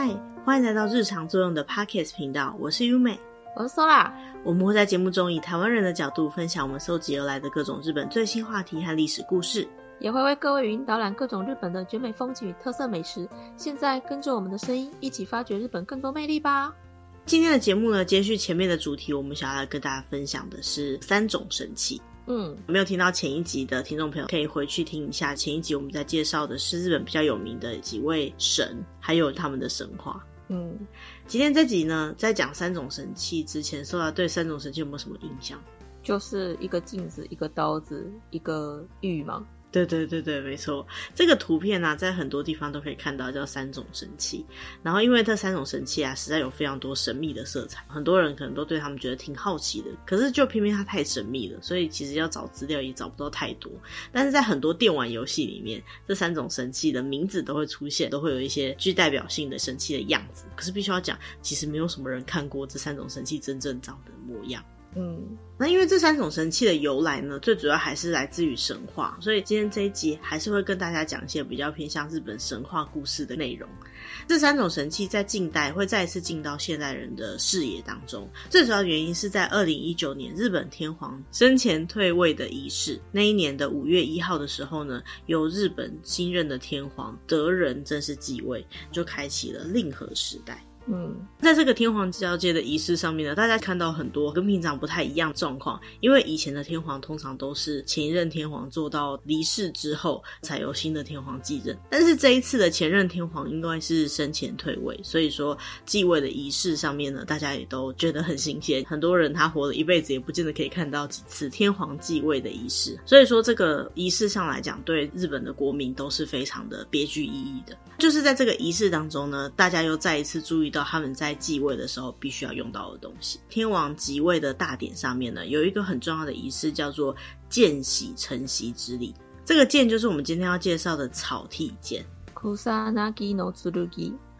嗨，欢迎来到日常作用的 Podcast 频道，我是优美，我是 Sola。我们会在节目中以台湾人的角度分享我们搜集而来的各种日本最新话题和历史故事，也会为各位语音导览各种日本的绝美风景与特色美食。现在跟着我们的声音，一起发掘日本更多魅力吧！今天的节目呢，接续前面的主题，我们想要来跟大家分享的是三种神器。嗯，没有听到前一集的听众朋友，可以回去听一下前一集，我们在介绍的是日本比较有名的几位神，还有他们的神话。嗯，今天这集呢，在讲三种神器之前，说到对三种神器有没有什么印象？就是一个镜子，一个刀子，一个玉吗？对对对对，没错。这个图片呢、在很多地方都可以看到，叫三种神器。然后，因为这三种神器啊，实在有非常多神秘的色彩，很多人可能都对他们觉得挺好奇的。可是，就偏偏它太神秘了，所以其实要找资料也找不到太多。但是在很多电玩游戏里面，这三种神器的名字都会出现，都会有一些具代表性的神器的样子。可是，必须要讲，其实没有什么人看过这三种神器真正长的模样。嗯，那因为这三种神器的由来呢，最主要还是来自于神话，所以今天这一集还是会跟大家讲一些比较偏向日本神话故事的内容。这三种神器在近代会再一次进到现代人的视野当中，最主要原因是在二零一九年日本天皇生前退位的仪式，那一年的五月一号的时候呢，由日本新任的天皇德仁正式继位，就开启了令和时代。嗯，在这个天皇交接的仪式上面呢，大家看到很多跟平常不太一样状况，因为以前的天皇通常都是前一任天皇做到离世之后，才由新的天皇继任。但是这一次的前任天皇应该是生前退位，所以说继位的仪式上面呢，大家也都觉得很新鲜。很多人他活了一辈子，也不见得可以看到几次天皇继位的仪式，所以说这个仪式上来讲，对日本的国民都是非常的别具意义的。就是在这个仪式当中呢，大家又再一次注意到。他们在继位的时候必须要用到的东西。天王即位的大典上面呢，有一个很重要的仪式，叫做见喜承袭之礼。这个见就是我们今天要介绍的草剃剑，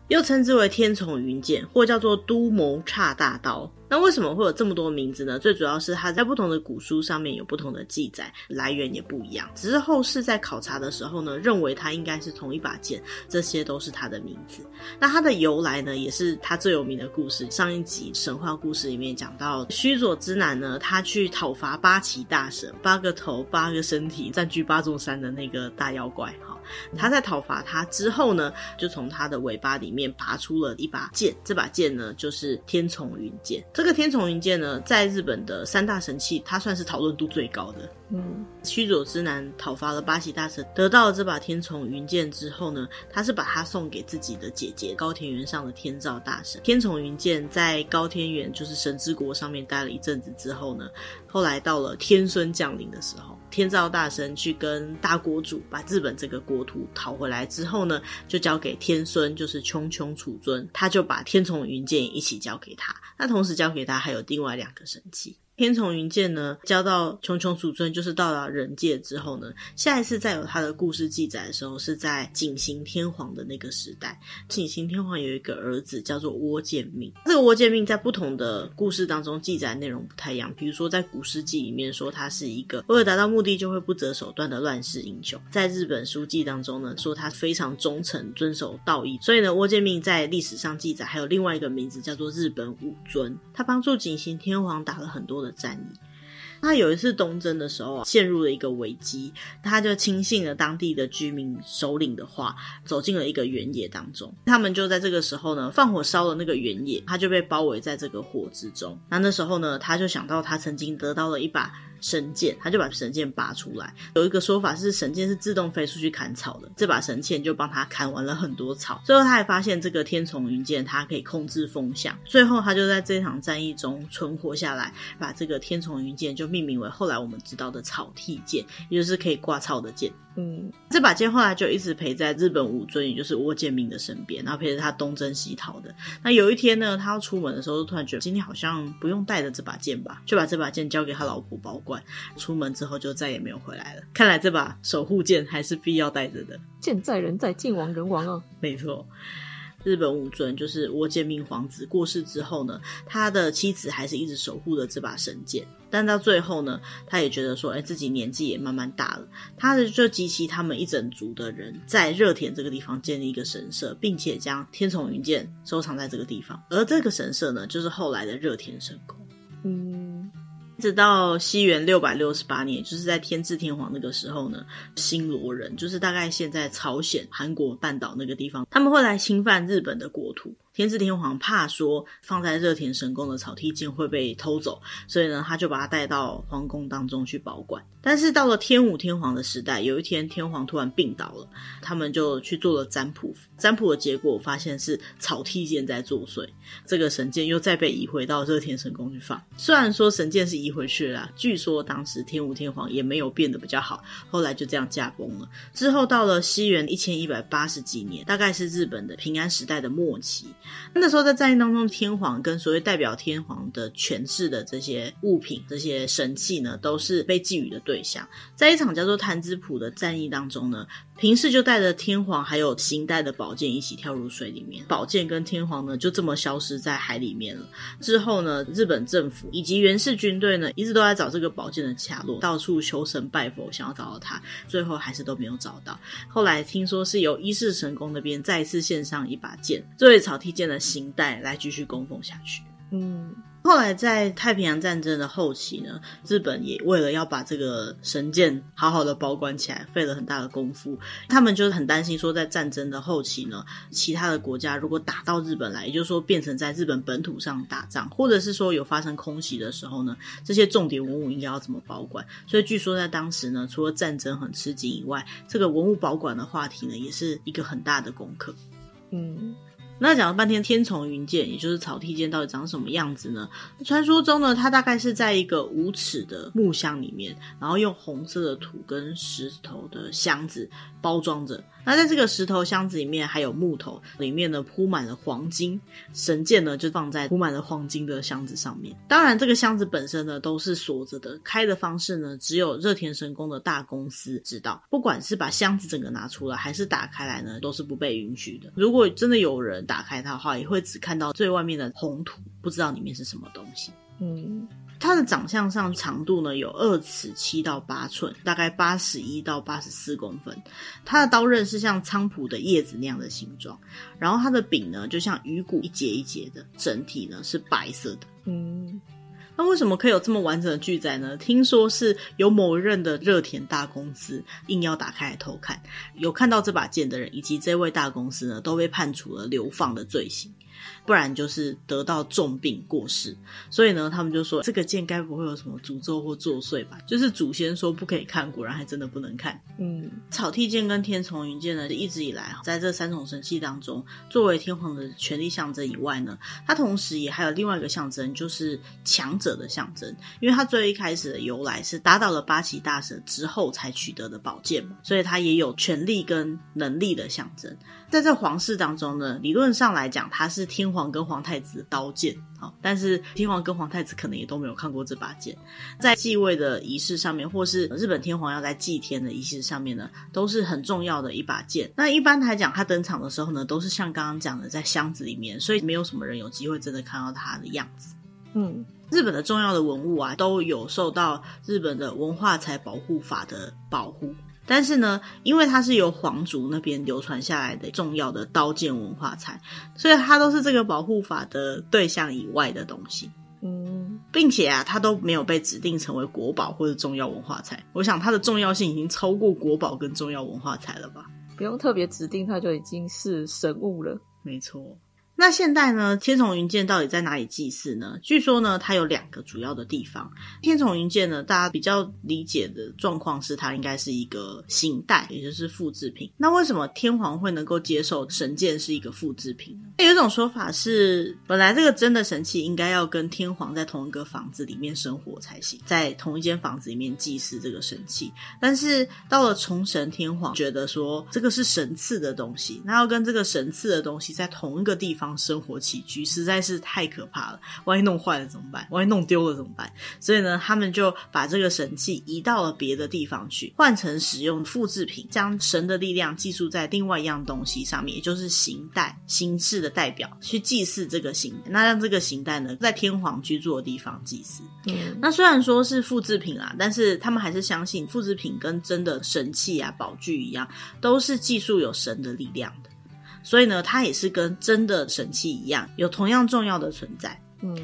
又称之为天丛云剑，或叫做都牟岔大刀。那为什么会有这么多名字呢？最主要是它在不同的古书上面有不同的记载，来源也不一样。只是后世在考察的时候呢，认为它应该是同一把剑，这些都是它的名字。那它的由来呢，也是它最有名的故事。上一集神话故事里面讲到，须佐之男呢，他去讨伐八岐大蛇，八个头、八个身体，占据八座山的那个大妖怪。哈，他在讨伐他之后呢，就从他的尾巴里面拔出了一把剑，这把剑呢，就是天丛云剑。这个天丛云剑呢，在日本的三大神器，它算是讨论度最高的。嗯，须佐之男讨伐了八岐大神，得到了这把天丛云剑之后呢，他是把它送给自己的姐姐高田原上的天照大神。天丛云剑在高天原，就是神之国上面待了一阵子之后呢，后来到了天孙降临的时候，天照大神去跟大国主把日本这个国土讨回来之后呢，就交给天孙，就是穹穹楚尊，他就把天丛云剑一起交给他。那同时交给他还有另外两个神器。天丛云剑呢，交到穹穹杵尊，就是到达人界之后呢，下一次再有他的故事记载的时候，是在景行天皇的那个时代。景行天皇有一个儿子叫做倭建命，这个倭建命在不同的故事当中记载内容不太一样。比如说在古事记里面说他是一个为了达到目的就会不择手段的乱世英雄，在日本书记当中呢，说他非常忠诚，遵守道义。所以呢，倭建命在历史上记载还有另外一个名字叫做日本武尊，他帮助景行天皇打了很多的战役，他有一次东征的时候啊，陷入了一个危机，他就轻信了当地的居民首领的话，走进了一个原野当中。他们就在这个时候呢，放火烧了那个原野，他就被包围在这个火之中。那那时候呢，他就想到他曾经得到了一把。神剑，他就把神剑拔出来。有一个说法是，神剑是自动飞出去砍草的，这把神剑就帮他砍完了很多草。最后，他还发现这个天丛云剑，它可以控制风向。最后，他就在这场战役中存活下来，把这个天丛云剑就命名为后来我们知道的草剃剑，也就是可以挂草的剑。嗯，这把剑后来就一直陪在日本武尊，也就是窝建明的身边，然后陪着他东征西讨的。那有一天呢，他要出门的时候，就突然觉得今天好像不用带着这把剑吧，就把这把剑交给他老婆保管。出门之后就再也没有回来了。看来这把守护剑还是必要带着的。剑在人在，剑亡人亡啊。没错。日本武尊就是倭建命皇子过世之后呢，他的妻子还是一直守护着这把神剑。但到最后呢，他也觉得说，哎，自己年纪也慢慢大了，他就集齐他们一整族的人，在热田这个地方建立一个神社，并且将天丛云剑收藏在这个地方。而这个神社呢，就是后来的热田神宫。嗯。直到西元六百六十八年，就是在天智天皇那个时候呢，新罗人就是大概现在朝鲜、韩国半岛那个地方，他们会来侵犯日本的国土。天智天皇怕说放在热田神宫的草薙剑会被偷走，所以呢，他就把它带到皇宫当中去保管。但是到了天武天皇的时代，有一天天皇突然病倒了，他们就去做了占卜，占卜的结果发现是草薙剑在作祟，这个神剑又再被移回到热田神宫去放。虽然说神剑是移回去了，据说当时天武天皇也没有变得比较好，后来就这样驾崩了。之后到了西元一千一百八十几年，大概是日本的平安时代的末期。那时候在战役当中，天皇跟所谓代表天皇的权势的这些物品、这些神器呢，都是被寄予的对象。在一场叫做谭之浦的战役当中呢，平氏就带着天皇还有行代的宝剑一起跳入水里面，宝剑跟天皇呢就这么消失在海里面了。之后呢，日本政府以及源氏军队呢，一直都在找这个宝剑的下落，到处求神拜佛，想要找到它，最后还是都没有找到。后来听说是由一世神宫那边再次献上一把剑，作为草薙剑的行代来继续供奉下去。嗯。后来在太平洋战争的后期呢，日本也为了要把这个神剑好好的保管起来，费了很大的功夫。他们就是很担心说，在战争的后期呢，其他的国家如果打到日本来，也就是说变成在日本本土上打仗，或者是说有发生空袭的时候呢，这些重点文物应该要怎么保管？所以据说在当时呢，除了战争很吃紧以外，这个文物保管的话题呢，也是一个很大的功课。嗯。那讲了半天天丛云剑，也就是草剃剑，到底长什么样子呢？传说中呢，它大概是在一个五尺的木箱里面，然后用红色的土跟石头的箱子包装着。那在这个石头箱子里面还有木头，里面呢铺满了黄金，神剑呢就放在铺满了黄金的箱子上面。当然，这个箱子本身呢都是锁着的，开的方式呢只有热田神宫的大公司知道。不管是把箱子整个拿出来，还是打开来呢，都是不被允许的。如果真的有人打开它的话，也会只看到最外面的红土，不知道里面是什么东西。嗯。它的长相上长度呢有二尺七到八寸，大概八十一到八十四公分。它的刀刃是像菖蒲的叶子那样的形状，然后它的柄呢就像鱼骨一节一节的，整体呢是白色的。嗯，那为什么可以有这么完整的巨宰呢？听说是有某一任的热田大公司硬要打开来偷看，有看到这把剑的人以及这位大公司呢都被判处了流放的罪行。不然就是得到重病过世，所以呢，他们就说这个剑该不会有什么诅咒或作祟吧？就是祖先说不可以看，果然还真的不能看。嗯，草剃剑跟天丛云剑呢，一直以来在这三种神器当中，作为天皇的权力象征以外呢，它同时也还有另外一个象征，就是强者的象征。因为它最一开始的由来是打倒了八岐大蛇之后才取得的宝剑嘛，所以它也有权力跟能力的象征。在这皇室当中呢，理论上来讲，它是天皇。皇跟皇太子的刀剑，好，但是天皇跟皇太子可能也都没有看过这把剑。在继位的仪式上面，或是日本天皇要在祭天的仪式上面呢，都是很重要的一把剑。那一般来讲，他登场的时候呢，都是像刚刚讲的，在箱子里面，所以没有什么人有机会真的看到他的样子。嗯，日本的重要的文物啊，都有受到日本的文化财保护法的保护。但是呢，因为它是由皇族那边流传下来的重要的刀剑文化财，所以它都是这个保护法的对象以外的东西。嗯，并且啊，它都没有被指定成为国宝或者重要文化财。我想它的重要性已经超过国宝跟重要文化财了吧？不用特别指定，它就已经是神物了。没错。那现代呢，天丛云剑到底在哪里祭祀呢？据说呢，它有两个主要的地方。天丛云剑呢，大家比较理解的状况是，它应该是一个形代，也就是复制品。那为什么天皇会能够接受神剑是一个复制品呢？有一种说法是，本来这个真的神器应该要跟天皇在同一个房子里面生活才行，在同一间房子里面祭祀这个神器。但是到了崇神天皇，觉得说这个是神赐的东西，那要跟这个神赐的东西在同一个地方生活起居，实在是太可怕了。万一弄坏了怎么办？万一弄丢了怎么办？所以呢，他们就把这个神器移到了别的地方去，换成使用复制品，将神的力量寄宿在另外一样东西上面，也就是形带、形式的。代表去祭祀这个形，那让这个形带呢，在天皇居住的地方祭祀。嗯，那虽然说是复制品啊，但是他们还是相信复制品跟真的神器啊、宝具一样，都是寄宿有神的力量的。所以呢，它也是跟真的神器一样，有同样重要的存在。嗯。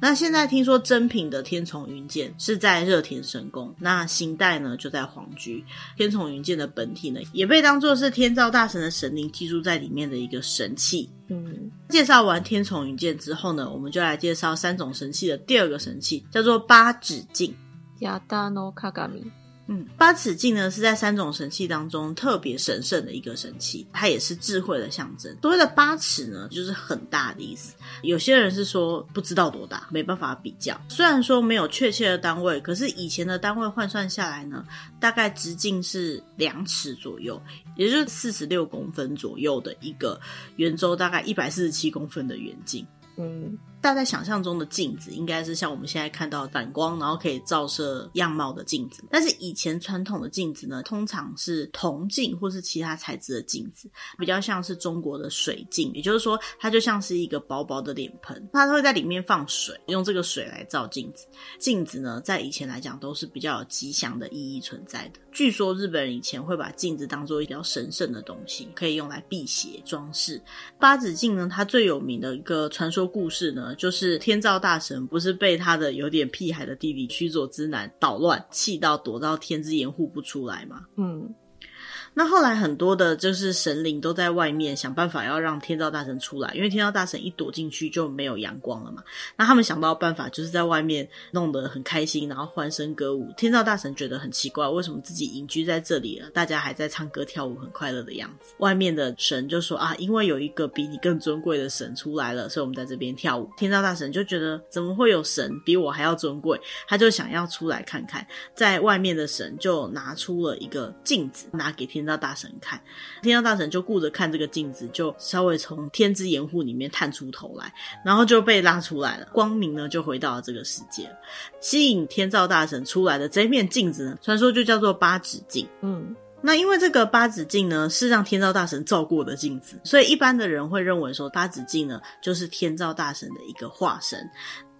那现在听说真品的天丛云剑是在热田神宫，那形代呢就在皇居。天丛云剑的本体呢，也被当做是天照大神的神灵寄住在里面的一个神器。嗯，介绍完天丛云剑之后呢，我们就来介绍三种神器的第二个神器，叫做八指镜。嗯，八尺镜呢是在三种神器当中特别神圣的一个神器，它也是智慧的象征。所谓的八尺呢，就是很大的意思。有些人是说不知道多大，没办法比较。虽然说没有确切的单位，可是以前的单位换算下来呢，大概直径是两尺左右，也就是四十六公分左右的一个圆周，大概一百四十七公分的圆镜。嗯。大家想象中的镜子应该是像我们现在看到反光，然后可以照射样貌的镜子。但是以前传统的镜子呢，通常是铜镜或是其他材质的镜子，比较像是中国的水镜，也就是说它就像是一个薄薄的脸盆，它会在里面放水，用这个水来照镜子。镜子呢，在以前来讲都是比较有吉祥的意义存在的。据说日本人以前会把镜子当做一个比较神圣的东西，可以用来辟邪装饰。八子镜呢，它最有名的一个传说故事呢。就是天照大神不是被他的有点屁孩的弟弟驱佐之男捣乱，气到躲到天之岩户不出来吗？嗯。那后来很多的就是神灵都在外面想办法要让天照大神出来，因为天照大神一躲进去就没有阳光了嘛。那他们想到办法就是在外面弄得很开心，然后欢声歌舞。天照大神觉得很奇怪，为什么自己隐居在这里了，大家还在唱歌跳舞，很快乐的样子。外面的神就说啊，因为有一个比你更尊贵的神出来了，所以我们在这边跳舞。天照大神就觉得怎么会有神比我还要尊贵，他就想要出来看看。在外面的神就拿出了一个镜子，拿给天。天照大神看，天照大神就顾着看这个镜子，就稍微从天之掩护里面探出头来，然后就被拉出来了。光明呢，就回到了这个世界。吸引天照大神出来的这面镜子呢，传说就叫做八指镜。嗯，那因为这个八指镜呢，是让天照大神照过的镜子，所以一般的人会认为说，八指镜呢，就是天照大神的一个化身。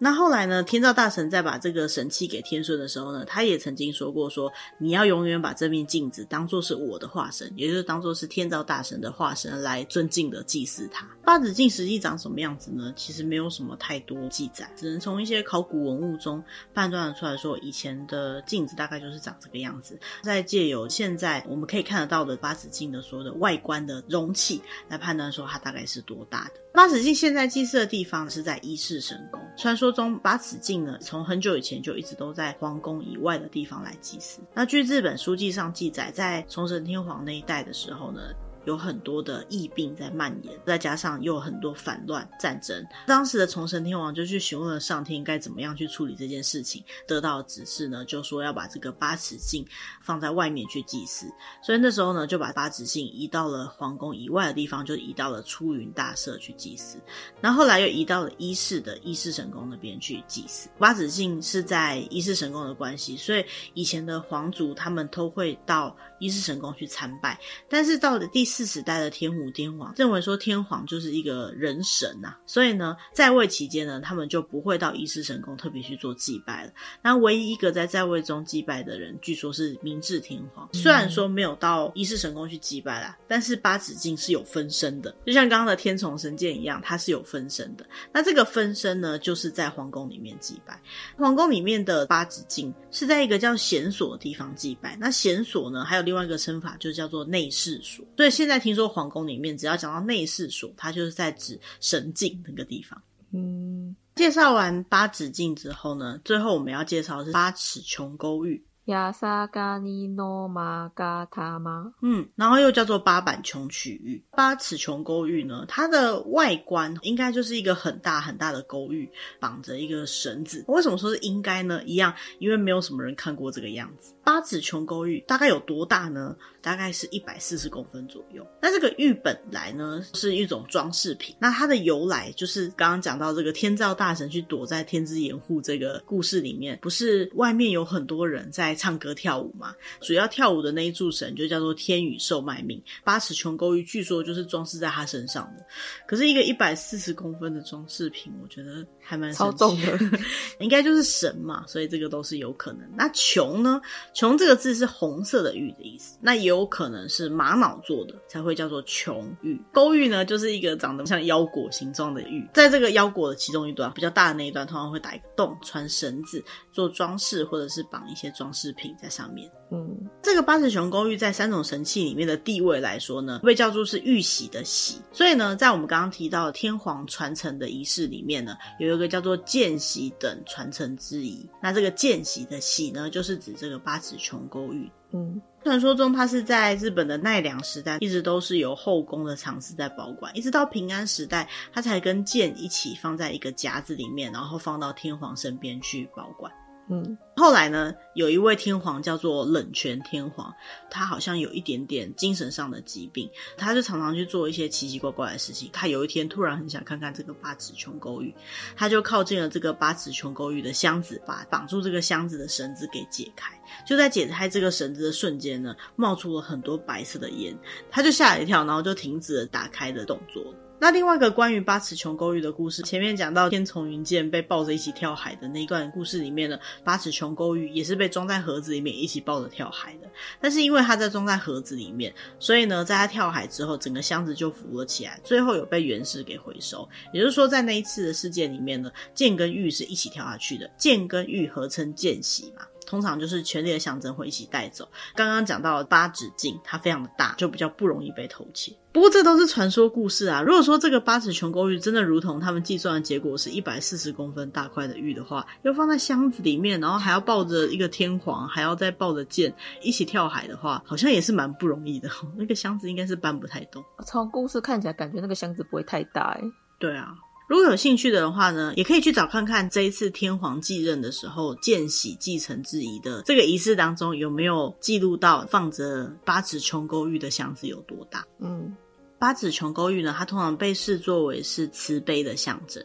那后来呢，天照大神在把这个神器给天孙的时候呢，他也曾经说过说，你要永远把这面镜子当做是我的化身，也就是当做是天照大神的化身来尊敬的祭祀他。八子镜实际长什么样子呢？其实没有什么太多记载，只能从一些考古文物中判断出来说，以前的镜子大概就是长这个样子。再借由现在我们可以看得到的八子镜的所有的外观的容器来判断说它大概是多大的。八尺镜现在祭祀的地方是在伊势神宫，传说中八尺镜呢，从很久以前就一直都在皇宫以外的地方来祭祀。那据日本书记上记载，在崇神天皇那一代的时候呢，有很多的疫病在蔓延，再加上又有很多反乱战争。当时的崇神天王就去询问了上天该怎么样去处理这件事情，得到指示呢，就说要把这个八尺镜放在外面去祭祀。所以那时候呢，就把八尺镜移到了皇宫以外的地方，就移到了出云大社去祭祀。然后后来又移到了一世的一世神宫那边去祭祀。八尺镜是在一世神宫的关系，所以以前的皇族他们都会到伊势神宫去参拜。但是到了第四时代的天武天皇认为说天皇就是一个人神呐、啊，所以呢，在位期间呢，他们就不会到一世神宫特别去做祭拜了。那唯一一个在在位中祭拜的人，据说是明治天皇。虽然说没有到一世神宫去祭拜啦，但是八咫镜是有分身的，就像刚刚的天丛神剑一样，它是有分身的。那这个分身呢，就是在皇宫里面祭拜。皇宫里面的八咫镜是在一个叫贤所的地方祭拜。那贤所呢，还有另外一个称法，就叫做内侍所。所以现在听说皇宫里面只要讲到内侍所，它就是在指神境那个地方。嗯，介绍完八指镜之后呢，最后我们要介绍的是八尺琼沟玉。亚萨嘎尼诺玛嘎塔吗？嗯，然后又叫做八板琼曲玉。八尺琼勾玉呢，它的外观应该就是一个很大很大的勾玉，绑着一个绳子。为什么说是应该呢？一样，因为没有什么人看过这个样子。八尺琼勾玉大概有多大呢？大概是一百四十公分左右。那这个玉本来呢是一种装饰品。那它的由来就是刚刚讲到这个天照大神去躲在天之掩护这个故事里面，不是外面有很多人在唱歌跳舞嘛？主要跳舞的那一柱神就叫做天宇受卖命。八尺琼勾玉据说就是装饰在他身上的。可是一个一百四十公分的装饰品，我觉得还蛮超重的，应该就是神嘛，所以这个都是有可能。那琼呢？琼这个字是红色的玉的意思，那也有可能是玛瑙做的，才会叫做琼玉。勾玉呢，就是一个长得像腰果形状的玉，在这个腰果的其中一端比较大的那一端，通常会打一个洞，穿绳子做装饰，或者是绑一些装饰品在上面。嗯，这个八尺琼勾玉在三种神器里面的地位来说呢，被叫做是玉玺的玺。所以呢，在我们刚刚提到的天皇传承的仪式里面呢，有一个叫做见玺等传承之仪。那这个见玺的玺呢，就是指这个八尺琼勾玉。嗯，传说中它是在日本的奈良时代，一直都是由后宫的藏室在保管，一直到平安时代，它才跟剑一起放在一个夹子里面，然后放到天皇身边去保管。嗯，后来呢，有一位天皇叫做冷泉天皇，他好像有一点点精神上的疾病，他就常常去做一些奇奇怪怪的事情。他有一天突然很想看看这个八尺琼勾玉，他就靠近了这个八尺琼勾玉的箱子，把绑住这个箱子的绳子给解开。就在解开这个绳子的瞬间呢，冒出了很多白色的烟，他就吓了一跳，然后就停止了打开的动作。那另外一个关于八尺琼勾玉的故事，前面讲到天丛云剑被抱着一起跳海的那一段故事里面呢，八尺琼勾玉也是被装在盒子里面一起抱着跳海的。但是因为它在装在盒子里面，所以呢，在它跳海之后，整个箱子就浮了起来，最后有被原氏给回收。也就是说，在那一次的事件里面呢，剑跟玉是一起跳下去的，剑跟玉合称剑玺嘛。通常就是权力的象征会一起带走。刚刚讲到八尺镜，它非常的大，就比较不容易被偷窃。不过这都是传说故事啊。如果说这个八尺琼勾玉真的如同他们计算的结果是一百四十公分大块的玉的话，要放在箱子里面，然后还要抱着一个天皇，还要再抱着剑一起跳海的话，好像也是蛮不容易的。那个箱子应该是搬不太动。从故事看起来，感觉那个箱子不会太大哎。对啊。如果有兴趣的话呢，也可以去找看看这一次天皇继任的时候，见喜继承之仪的这个仪式当中有没有记录到放着八尺琼勾玉的箱子有多大。嗯，八尺琼勾玉呢，它通常被视作为是慈悲的象征。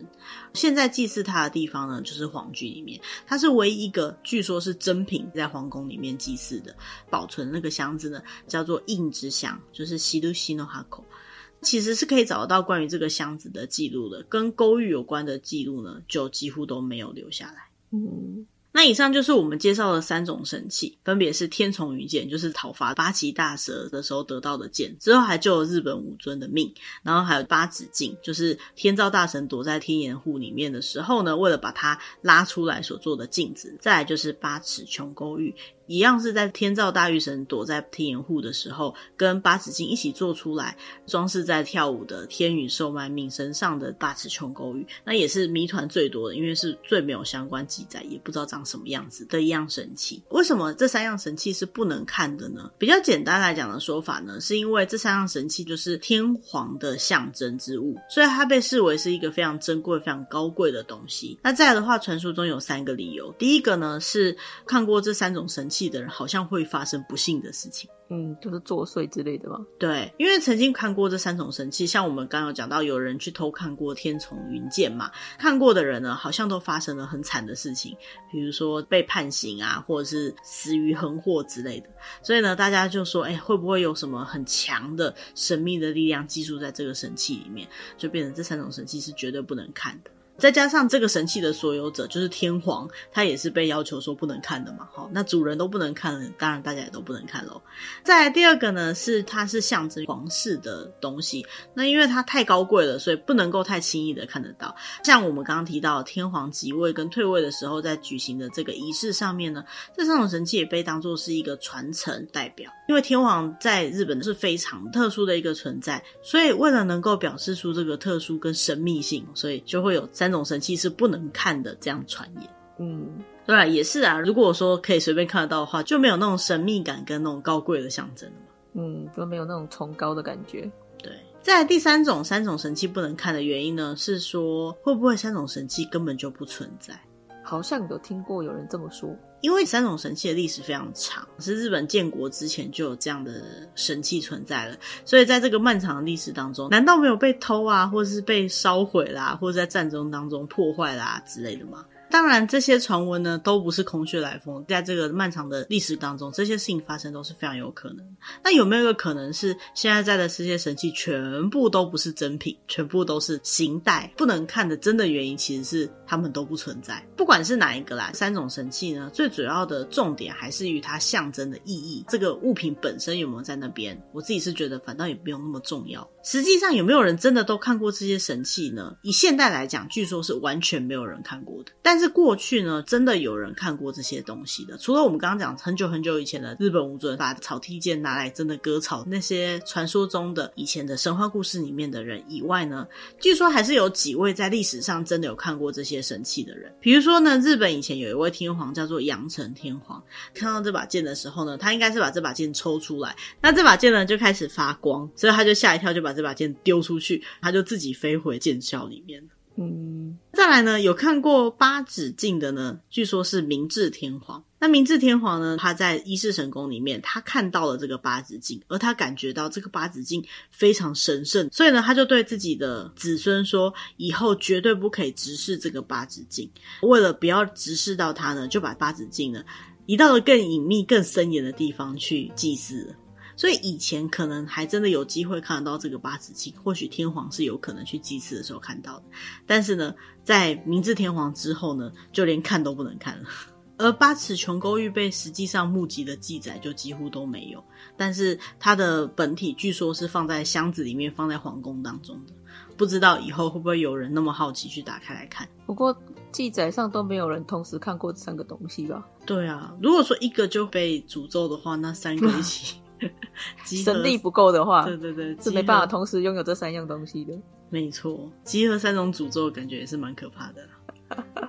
现在祭祀它的地方呢，就是皇居里面，它是唯一一个据说是珍品在皇宫里面祭祀的，保存那个箱子呢，叫做印之箱，就是西都西诺哈口。其实是可以找得到关于这个箱子的记录的，跟勾玉有关的记录呢，就几乎都没有留下来。嗯，那以上就是我们介绍的三种神器，分别是天丛云剑，就是讨伐八岐大蛇的时候得到的剑，之后还救了日本武尊的命，然后还有八尺镜，就是天照大神躲在天岩户里面的时候呢，为了把它拉出来所做的镜子，再来就是八尺琼勾玉。一样是在天照大御神躲在天岩户的时候，跟八尺镜一起做出来，装饰在跳舞的天宇售卖命身上的八尺琼勾玉，那也是谜团最多的，因为是最没有相关记载，也不知道长什么样子的一样神器。为什么这三样神器是不能看的呢？比较简单来讲的说法呢，是因为这三样神器就是天皇的象征之物，所以它被视为是一个非常珍贵、非常高贵的东西。那再来的话，传说中有三个理由，第一个呢是看过这三种神器。气的人好像会发生不幸的事情，嗯，就是作祟之类的吧？对，因为曾经看过这三种神器，像我们刚刚有讲到，有人去偷看过天丛云剑嘛，看过的人呢，好像都发生了很惨的事情，比如说被判刑啊，或者是死于横祸之类的。所以呢，大家就说，哎，会不会有什么很强的神秘的力量寄宿在这个神器里面，就变成这三种神器是绝对不能看的。再加上这个神器的所有者就是天皇，他也是被要求说不能看的嘛。好，那主人都不能看了，当然大家也都不能看喽。再来第二个呢，是它是象征皇室的东西，那因为它太高贵了，所以不能够太轻易的看得到。像我们刚刚提到天皇即位跟退位的时候，在举行的这个仪式上面呢，这三种神器也被当作是一个传承代表。因为天皇在日本是非常特殊的一个存在，所以为了能够表示出这个特殊跟神秘性，所以就会有在三种神器是不能看的，这样传言。嗯，对啊，也是啊。如果说可以随便看得到的话，就没有那种神秘感跟那种高贵的象征了嘛。嗯，就没有那种崇高的感觉。对。在第三种三种神器不能看的原因呢，是说会不会三种神器根本就不存在？好像有听过有人这么说。因为三种神器的历史非常长，是日本建国之前就有这样的神器存在了，所以在这个漫长的历史当中，难道没有被偷啊，或者是被烧毁啦，或者在战争当中破坏啦之类的吗？当然，这些传闻呢都不是空穴来风，在这个漫长的历史当中，这些事情发生都是非常有可能。那有没有一个可能是，现在在的这些神器全部都不是真品，全部都是形态，不能看的真的原因，其实是他们都不存在。不管是哪一个啦，三种神器呢，最主要的重点还是于它象征的意义，这个物品本身有没有在那边？我自己是觉得，反倒也不用那么重要。实际上，有没有人真的都看过这些神器呢？以现代来讲，据说是完全没有人看过的，但是。过去呢，真的有人看过这些东西的。除了我们刚刚讲很久很久以前的日本武尊把草薙剑拿来真的割草，那些传说中的以前的神话故事里面的人以外呢，据说还是有几位在历史上真的有看过这些神器的人。比如说呢，日本以前有一位天皇叫做阳成天皇，看到这把剑的时候呢，他应该是把这把剑抽出来，那这把剑呢就开始发光，所以他就吓一跳，就把这把剑丢出去，他就自己飞回剑鞘里面。嗯，再来呢，有看过八咫镜的呢，据说是明治天皇。那明治天皇呢，他在伊势神宫里面，他看到了这个八咫镜，而他感觉到这个八咫镜非常神圣，所以呢，他就对自己的子孙说，以后绝对不可以直视这个八咫镜。为了不要直视到它呢，就把八咫镜呢移到了更隐秘、更森严的地方去祭祀了。所以以前可能还真的有机会看得到这个八尺镜，或许天皇是有可能去祭祀的时候看到的。但是呢，在明治天皇之后呢，就连看都不能看了。而八尺琼勾玉被实际上募集的记载就几乎都没有。但是它的本体据说是放在箱子里面，放在皇宫当中的。不知道以后会不会有人那么好奇去打开来看？不过记载上都没有人同时看过这三个东西吧？对啊，如果说一个就被诅咒的话，那三个一起。神力不够的话，对对对，是没办法同时拥有这三样东西的。没错，集合三种诅咒，感觉也是蛮可怕的。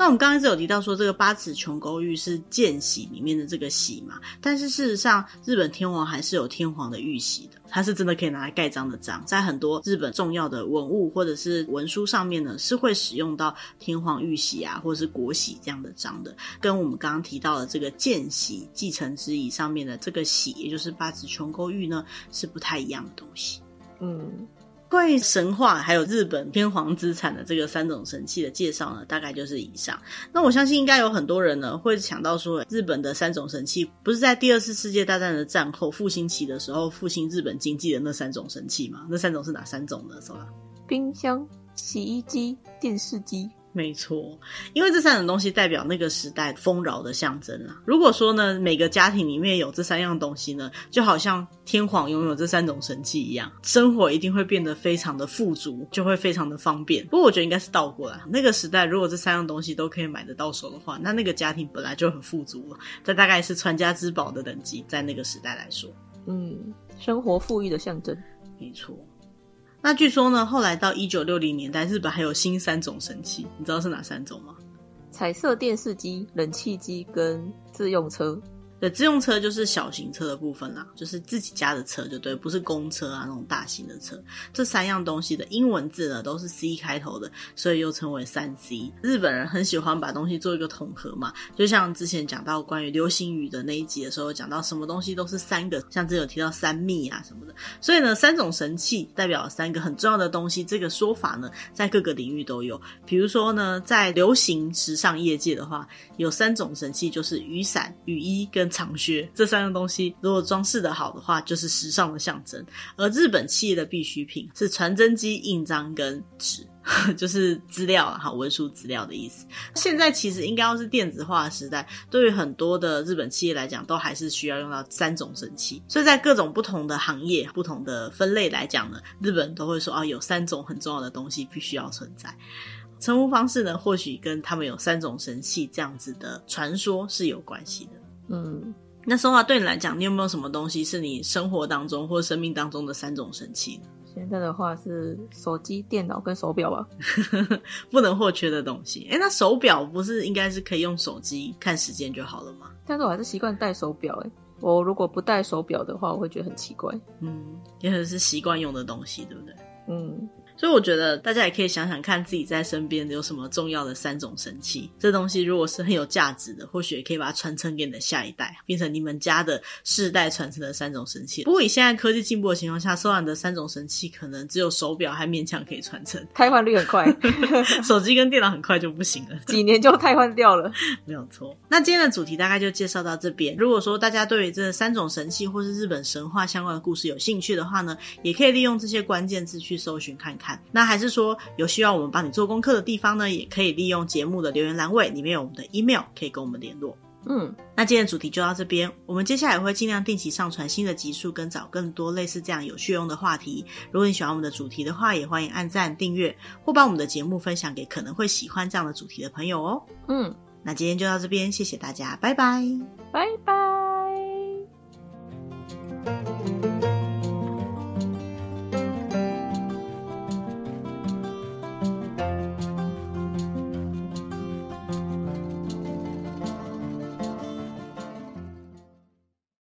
那我们刚刚是有提到说，这个八尺琼勾玉是见喜里面的这个喜嘛？但是事实上，日本天皇还是有天皇的玉玺的，它是真的可以拿来盖章的章，在很多日本重要的文物或者是文书上面呢，是会使用到天皇玉玺啊，或者是国玺这样的章的。跟我们刚刚提到的这个见喜继承之仪上面的这个喜，也就是八尺琼勾玉呢，是不太一样的东西。嗯。关于神话还有日本天皇资产的这个三种神器的介绍呢，大概就是以上。那我相信应该有很多人呢会想到说，日本的三种神器不是在第二次世界大战的战后复兴期的时候复兴日本经济的那三种神器吗？那三种是哪三种呢？是吧？冰箱、洗衣机、电视机。没错，因为这三种东西代表那个时代丰饶的象征啦。如果说呢，每个家庭里面有这三样东西呢，就好像天皇拥有这三种神器一样，生活一定会变得非常的富足，就会非常的方便。不过我觉得应该是倒过来，那个时代如果这三样东西都可以买得到手的话，那那个家庭本来就很富足了，这大概是传家之宝的等级，在那个时代来说，嗯，生活富裕的象征，没错。那据说呢，后来到一九六零年代，日本还有新三种神器，你知道是哪三种吗？彩色电视机、冷气机跟自用车。对，自用车就是小型车的部分啦，就是自己家的车，就对，不是公车啊那种大型的车。这三样东西的英文字呢都是 C 开头的，所以又称为三 C。日本人很喜欢把东西做一个统合嘛，就像之前讲到关于流行语的那一集的时候，讲到什么东西都是三个，像之前有提到三密啊什么的。所以呢，三种神器代表三个很重要的东西，这个说法呢在各个领域都有。比如说呢，在流行时尚业界的话，有三种神器，就是雨伞、雨衣跟长靴这三样东西，如果装饰的好的话，就是时尚的象征。而日本企业的必需品是传真机、印章跟纸，就是资料啊，好，文书资料的意思。现在其实应该要是电子化的时代，对于很多的日本企业来讲，都还是需要用到三种神器。所以在各种不同的行业、不同的分类来讲呢，日本都会说啊，有三种很重要的东西必须要存在。称呼方式呢，或许跟他们有三种神器这样子的传说是有关系的。嗯，那松华对你来讲，你有没有什么东西是你生活当中或生命当中的三种神器呢？现在的话是手机、电脑跟手表吧，不能或缺的东西。哎、欸，那手表不是应该是可以用手机看时间就好了吗？但是我还是习惯戴手表。哎，我如果不戴手表的话，我会觉得很奇怪。嗯，也很是习惯用的东西，对不对？嗯。所以我觉得大家也可以想想看自己在身边有什么重要的三种神器。这东西如果是很有价值的，或许也可以把它传承给你的下一代，变成你们家的世代传承的三种神器。不过以现在科技进步的情况下，收完的三种神器可能只有手表还勉强可以传承，汰换率很快。手机跟电脑很快就不行了，几年就汰换掉了。没有错。那今天的主题大概就介绍到这边。如果说大家对于这三种神器或是日本神话相关的故事有兴趣的话呢，也可以利用这些关键字去搜寻看看那还是说有需要我们帮你做功课的地方呢，也可以利用节目的留言栏位，里面有我们的 email 可以跟我们联络。嗯，那今天主题就到这边，我们接下来会尽量定期上传新的集数，跟找更多类似这样有趣用的话题。如果你喜欢我们的主题的话，也欢迎按赞、订阅或把我们的节目分享给可能会喜欢这样的主题的朋友哦。嗯，那今天就到这边，谢谢大家，拜拜，拜拜。